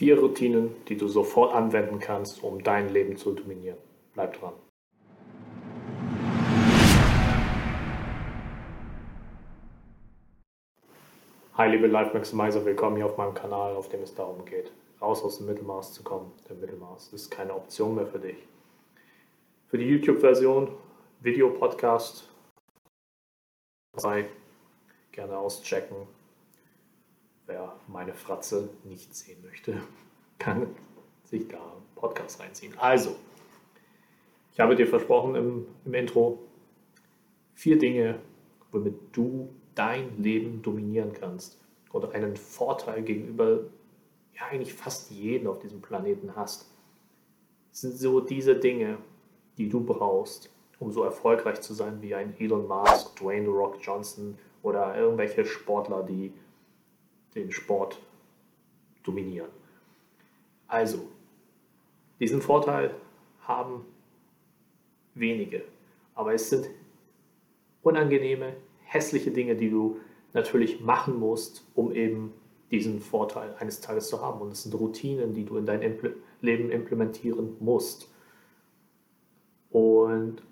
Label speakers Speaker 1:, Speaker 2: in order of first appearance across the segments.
Speaker 1: Vier Routinen, die du sofort anwenden kannst, um dein Leben zu dominieren. Bleib dran. Hi liebe Life Maximizer, willkommen hier auf meinem Kanal, auf dem es darum geht, raus aus dem Mittelmaß zu kommen. Der Mittelmaß ist keine Option mehr für dich. Für die YouTube-Version, Video-Podcast, gerne auschecken, wer meine Fratze nicht sehen möchte, kann sich da Podcast reinziehen. Also, ich habe dir versprochen im, im Intro, vier Dinge, womit du dein Leben dominieren kannst oder einen Vorteil gegenüber ja eigentlich fast jedem auf diesem Planeten hast. Sind so diese Dinge, die du brauchst, um so erfolgreich zu sein wie ein Elon Musk, Dwayne Rock Johnson oder irgendwelche Sportler, die den Sport dominieren. Also, diesen Vorteil haben wenige, aber es sind unangenehme, hässliche Dinge, die du natürlich machen musst, um eben diesen Vorteil eines Tages zu haben. Und es sind Routinen, die du in dein Impl Leben implementieren musst. Und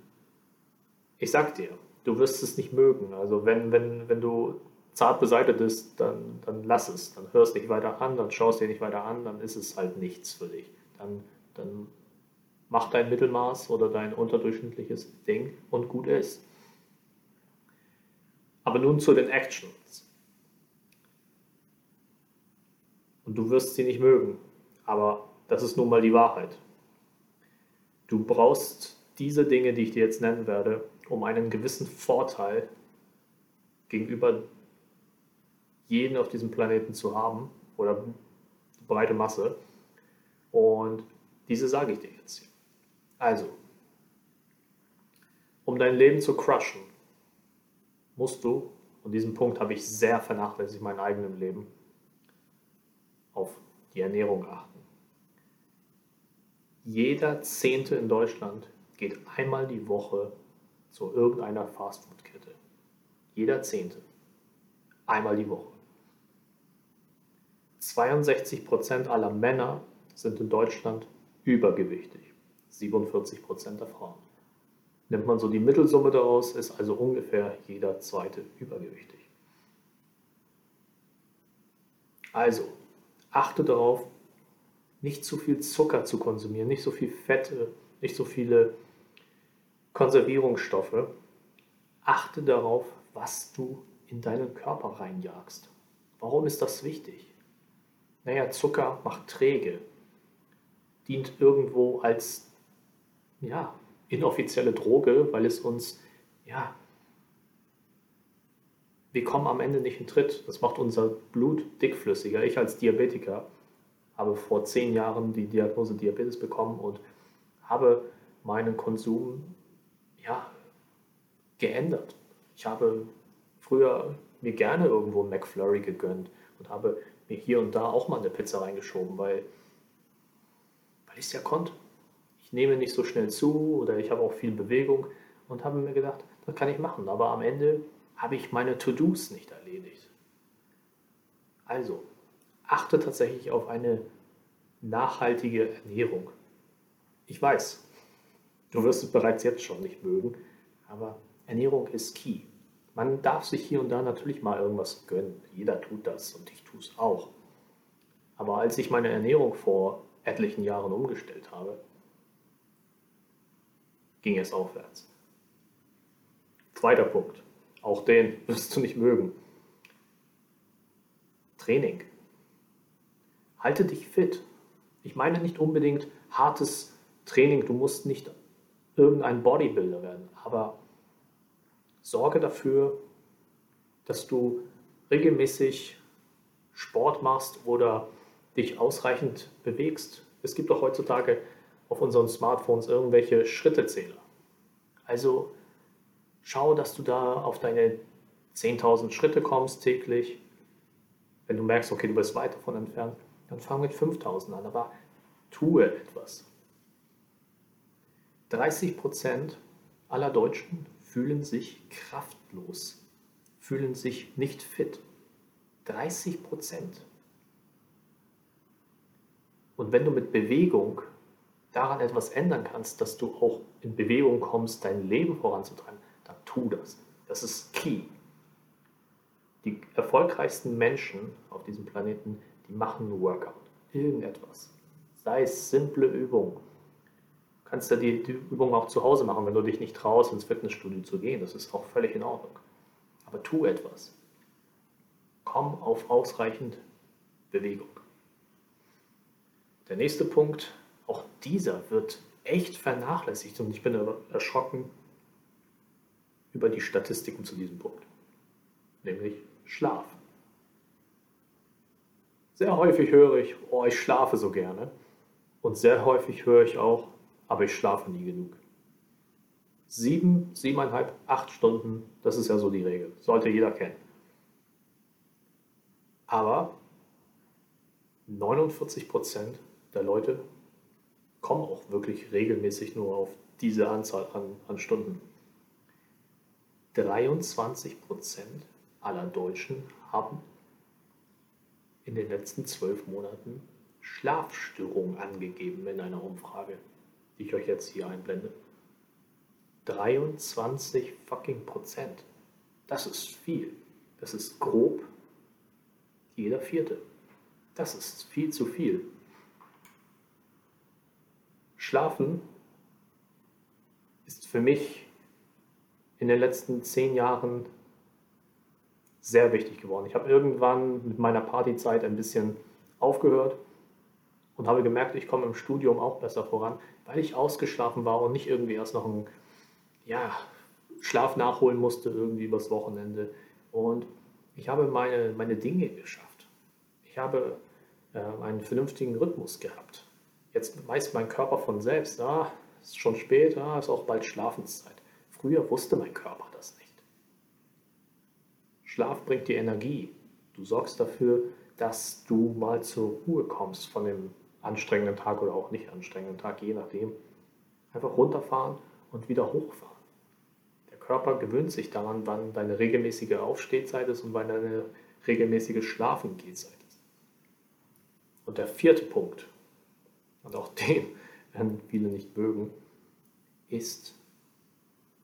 Speaker 1: ich sag dir, du wirst es nicht mögen. Also wenn, wenn, wenn du zart beseitigt ist, dann, dann lass es. Dann hörst dich weiter an, dann schaust dir nicht weiter an, dann ist es halt nichts für dich. Dann, dann mach dein Mittelmaß oder dein unterdurchschnittliches Ding und gut ist. Aber nun zu den Actions. Und du wirst sie nicht mögen, aber das ist nun mal die Wahrheit. Du brauchst diese Dinge, die ich dir jetzt nennen werde, um einen gewissen Vorteil gegenüber jeden auf diesem Planeten zu haben oder breite Masse. Und diese sage ich dir jetzt hier. Also, um dein Leben zu crushen, musst du, und diesen Punkt habe ich sehr vernachlässigt in meinem eigenen Leben, auf die Ernährung achten. Jeder Zehnte in Deutschland geht einmal die Woche zu irgendeiner Fastfood-Kette. Jeder Zehnte. Einmal die Woche. 62% aller Männer sind in Deutschland übergewichtig, 47% der Frauen. Nimmt man so die Mittelsumme daraus, ist also ungefähr jeder zweite übergewichtig. Also, achte darauf, nicht zu viel Zucker zu konsumieren, nicht so viel Fette, nicht so viele Konservierungsstoffe. Achte darauf, was du in deinen Körper reinjagst. Warum ist das wichtig? Naja, Zucker macht träge, dient irgendwo als ja, inoffizielle Droge, weil es uns, ja, wir kommen am Ende nicht in Tritt. Das macht unser Blut dickflüssiger. Ich als Diabetiker habe vor zehn Jahren die Diagnose Diabetes bekommen und habe meinen Konsum ja, geändert. Ich habe früher mir gerne irgendwo McFlurry gegönnt und habe mir hier und da auch mal eine Pizza reingeschoben, weil, weil ich es ja konnte. Ich nehme nicht so schnell zu oder ich habe auch viel Bewegung und habe mir gedacht, das kann ich machen. Aber am Ende habe ich meine To-Dos nicht erledigt. Also, achte tatsächlich auf eine nachhaltige Ernährung. Ich weiß, du wirst es bereits jetzt schon nicht mögen, aber Ernährung ist key. Man darf sich hier und da natürlich mal irgendwas gönnen. Jeder tut das und ich tue es auch. Aber als ich meine Ernährung vor etlichen Jahren umgestellt habe, ging es aufwärts. Zweiter Punkt, auch den wirst du nicht mögen. Training. Halte dich fit. Ich meine nicht unbedingt hartes Training, du musst nicht irgendein Bodybuilder werden, aber sorge dafür, dass du regelmäßig Sport machst oder dich ausreichend bewegst. Es gibt doch heutzutage auf unseren Smartphones irgendwelche Schrittezähler. Also schau, dass du da auf deine 10.000 Schritte kommst täglich. Wenn du merkst, okay, du bist weit davon entfernt, dann fang mit 5.000 an, aber tue etwas. 30% aller Deutschen fühlen sich kraftlos, fühlen sich nicht fit. 30 Prozent. Und wenn du mit Bewegung daran etwas ändern kannst, dass du auch in Bewegung kommst, dein Leben voranzutreiben, dann tu das. Das ist key. Die erfolgreichsten Menschen auf diesem Planeten, die machen ein Workout. Irgendetwas. Sei es simple Übungen. Kannst ja die, die Übung auch zu Hause machen, wenn du dich nicht traust, ins Fitnessstudio zu gehen. Das ist auch völlig in Ordnung. Aber tu etwas. Komm auf ausreichend Bewegung. Der nächste Punkt, auch dieser wird echt vernachlässigt und ich bin erschrocken über die Statistiken zu diesem Punkt, nämlich Schlaf. Sehr häufig höre ich, oh, ich schlafe so gerne. Und sehr häufig höre ich auch, aber ich schlafe nie genug. Sieben, siebeneinhalb, acht Stunden, das ist ja so die Regel. Sollte jeder kennen. Aber 49 Prozent der Leute kommen auch wirklich regelmäßig nur auf diese Anzahl an, an Stunden. 23 Prozent aller Deutschen haben in den letzten zwölf Monaten Schlafstörungen angegeben in einer Umfrage, die ich euch jetzt hier einblende. 23 fucking Prozent. Das ist viel. Das ist grob jeder Vierte. Das ist viel zu viel. Schlafen ist für mich in den letzten zehn Jahren sehr wichtig geworden. Ich habe irgendwann mit meiner Partyzeit ein bisschen aufgehört und habe gemerkt, ich komme im Studium auch besser voran, weil ich ausgeschlafen war und nicht irgendwie erst noch einen ja, Schlaf nachholen musste, irgendwie übers Wochenende. Und ich habe meine, meine Dinge geschafft. Ich habe äh, einen vernünftigen Rhythmus gehabt. Jetzt weiß mein Körper von selbst, ah, ist schon spät, ah, ist auch bald Schlafenszeit. Früher wusste mein Körper das nicht. Schlaf bringt dir Energie. Du sorgst dafür, dass du mal zur Ruhe kommst von dem anstrengenden Tag oder auch nicht anstrengenden Tag, je nachdem. Einfach runterfahren und wieder hochfahren. Der Körper gewöhnt sich daran, wann deine regelmäßige Aufstehzeit ist und wann deine regelmäßige Schlafengehzeit ist. Und der vierte Punkt, und auch den werden viele nicht mögen, ist,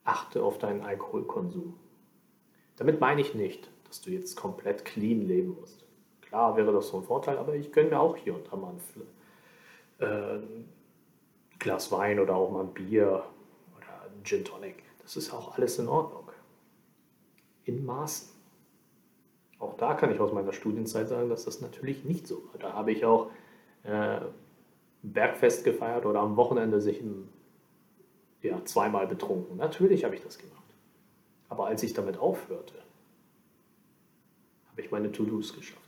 Speaker 1: achte auf deinen Alkoholkonsum. Damit meine ich nicht, dass du jetzt komplett clean leben musst. Klar wäre das so ein Vorteil, aber ich gönne mir auch hier und da mal ein, äh, Glas Wein oder auch mal ein Bier oder ein Gin Tonic. Das ist auch alles in Ordnung. In Maßen. Auch da kann ich aus meiner Studienzeit sagen, dass das natürlich nicht so war. Da habe ich auch äh, Bergfest gefeiert oder am Wochenende sich ein, ja, zweimal betrunken. Natürlich habe ich das gemacht. Aber als ich damit aufhörte, habe ich meine To-Dos geschafft.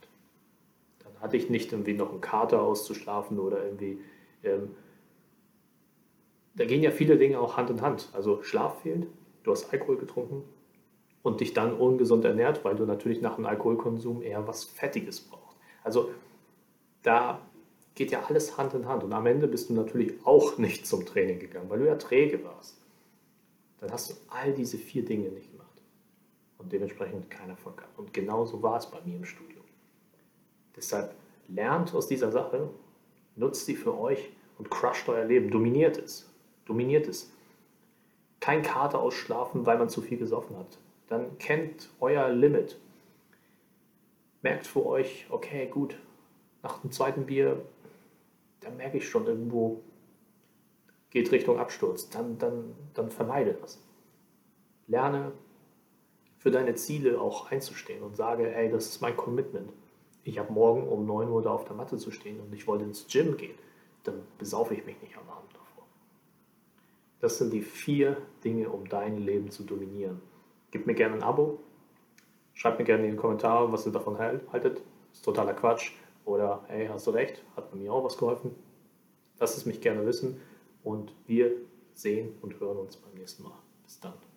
Speaker 1: Hatte ich nicht irgendwie noch einen Kater auszuschlafen oder irgendwie. Ähm, da gehen ja viele Dinge auch Hand in Hand. Also Schlaf fehlt, du hast Alkohol getrunken und dich dann ungesund ernährt, weil du natürlich nach dem Alkoholkonsum eher was Fettiges brauchst. Also da geht ja alles Hand in Hand. Und am Ende bist du natürlich auch nicht zum Training gegangen, weil du ja träge warst. Dann hast du all diese vier Dinge nicht gemacht. Und dementsprechend keinen Erfolg gehabt. Und genauso war es bei mir im Studium. Deshalb lernt aus dieser Sache, nutzt sie für euch und crusht euer Leben. Dominiert es. Dominiert es. Kein Kater ausschlafen, weil man zu viel gesoffen hat. Dann kennt euer Limit. Merkt für euch, okay, gut, nach dem zweiten Bier da merke ich schon irgendwo, geht Richtung Absturz, dann, dann, dann vermeide das. Lerne für deine Ziele auch einzustehen und sage, ey, das ist mein Commitment. Ich habe morgen um 9 Uhr da auf der Matte zu stehen und ich wollte ins Gym gehen. Dann besaufe ich mich nicht am Abend davor. Das sind die vier Dinge, um dein Leben zu dominieren. Gib mir gerne ein Abo. Schreib mir gerne in die Kommentare, was ihr davon haltet. Ist totaler Quatsch. Oder, hey, hast du recht, hat mir auch was geholfen. Lass es mich gerne wissen und wir sehen und hören uns beim nächsten Mal. Bis dann.